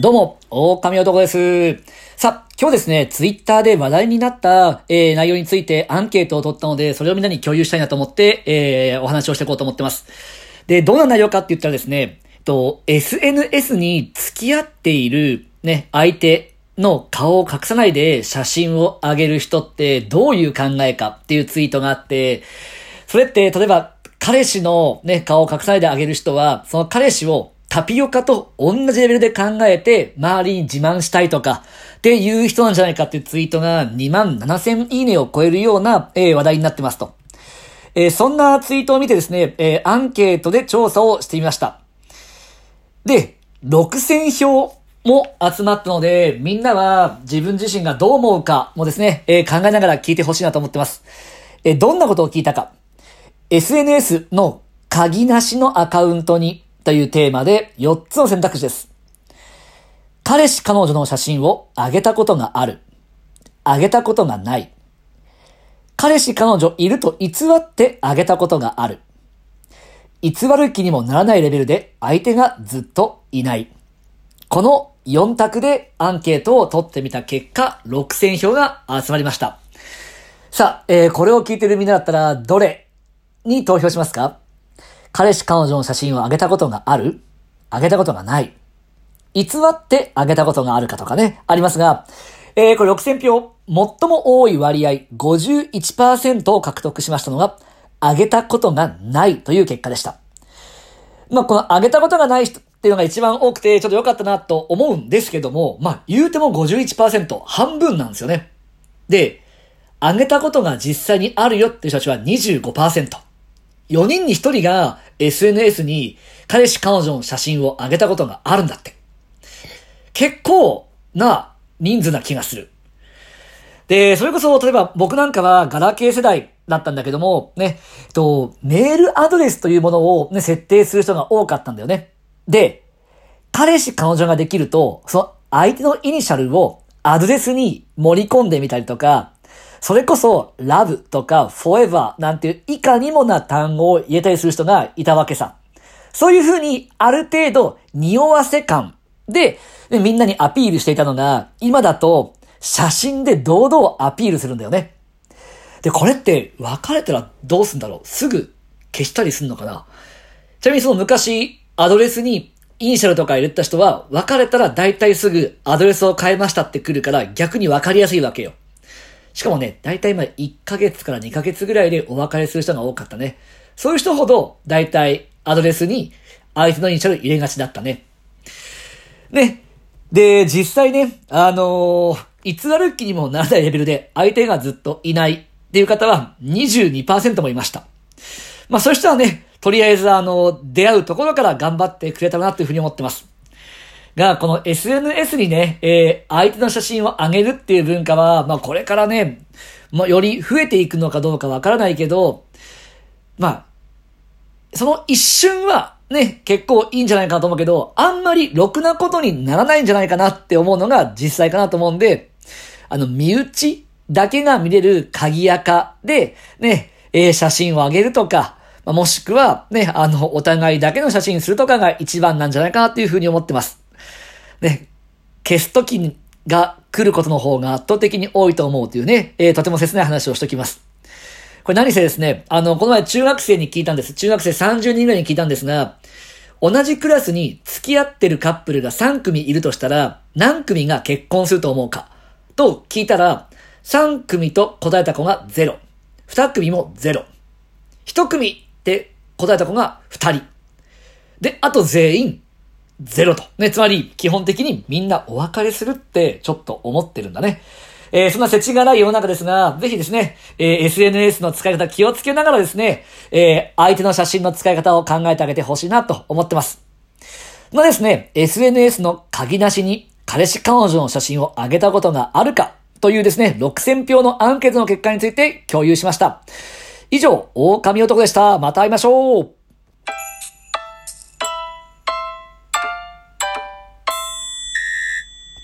どうも、狼男です。さあ、今日ですね、ツイッターで話題になった、えー、内容についてアンケートを取ったので、それをみんなに共有したいなと思って、えー、お話をしていこうと思ってます。で、どんな内容かって言ったらですね、と、SNS に付き合っている、ね、相手の顔を隠さないで写真を上げる人ってどういう考えかっていうツイートがあって、それって、例えば、彼氏のね、顔を隠さないで上げる人は、その彼氏をタピオカと同じレベルで考えて、周りに自慢したいとか、っていう人なんじゃないかっていうツイートが2万7000いいねを超えるような、えー、話題になってますと。えー、そんなツイートを見てですね、えー、アンケートで調査をしてみました。で、6000票も集まったので、みんなは自分自身がどう思うかもですね、えー、考えながら聞いてほしいなと思ってます。えー、どんなことを聞いたか。SNS の鍵なしのアカウントにというテーマで4つの選択肢です。彼氏彼女の写真をあげたことがある。あげたことがない。彼氏彼女いると偽ってあげたことがある。偽る気にもならないレベルで相手がずっといない。この4択でアンケートを取ってみた結果、6000票が集まりました。さあ、えー、これを聞いてるみんなだったら、どれに投票しますか？彼氏彼女の写真を上げたことがある？上げたことがない。偽って上げたことがあるかとかね、ありますが、えー、これ6000票、最も多い割合51%を獲得しましたのが、上げたことがないという結果でした。まあ、この上げたことがない人っていうのが一番多くて、ちょっと良かったなと思うんですけども、まあ、言うても51%、半分なんですよね。で、上げたことが実際にあるよっていう人たちは25%。4人に1人が SNS に彼氏彼女の写真を上げたことがあるんだって。結構な人数な気がする。で、それこそ、例えば僕なんかはガラケー世代だったんだけども、ね、えっと、メールアドレスというものをね、設定する人が多かったんだよね。で、彼氏彼女ができると、その相手のイニシャルをアドレスに盛り込んでみたりとか、それこそ、ラブとか、forever なんていう以下にもな単語を入れたりする人がいたわけさ。そういうふうに、ある程度、匂わせ感で、でみんなにアピールしていたのが、今だと、写真で堂々アピールするんだよね。で、これって、別れたらどうすんだろう？すぐ消したりすんのかな？ちなみにその昔、アドレスにイニシャルとか入れた人は、別れたら大体すぐアドレスを変えましたって来るから逆に分かりやすいわけよ。しかもね、だいたい今1ヶ月から2ヶ月ぐらいでお別れする人が多かったね。そういう人ほど、だいたいアドレスに相手のイニシャル入れがちだったね。ね。で、実際ね、あのー、偽る気にもならないレベルで相手がずっといないっていう方は22%もいました。まあそういう人はね、とりあえずあの、出会うところから頑張ってくれたらなというふうに思ってます。が、この SNS にね、えー、相手の写真を上げるっていう文化は、まあこれからね、まあより増えていくのかどうかわからないけど、まあ、その一瞬はね、結構いいんじゃないかなと思うけど、あんまりろくなことにならないんじゃないかなって思うのが実際かなと思うんで、あの、身内だけが見れる鍵垢で、ね、えー、写真を上げるとか、もしくは、ね、あの、お互いだけの写真するとかが一番なんじゃないかなっていうふうに思ってます。ね、消すときが来ることの方が圧倒的に多いと思うというね、えー、とても切ない話をしときます。これ何せですね、あの、この前中学生に聞いたんです。中学生30人ぐらいに聞いたんですが、同じクラスに付き合ってるカップルが3組いるとしたら、何組が結婚すると思うか？と聞いたら、3組と答えた子が0。2組も0。1組って答えた子が2人。で、あと全員ゼロと。ね、つまり、基本的にみんなお別れするってちょっと思ってるんだね。えー、そんな世知がない世の中ですが、ぜひですね、えー、SNS の使い方気をつけながらですね、えー、相手の写真の使い方を考えてあげてほしいなと思ってます。まあですね、SNS の鍵なしに彼氏彼女の写真を上げたことがあるかというですね、6000票のアンケートの結果について共有しました。以上、狼男でした。また会いましょう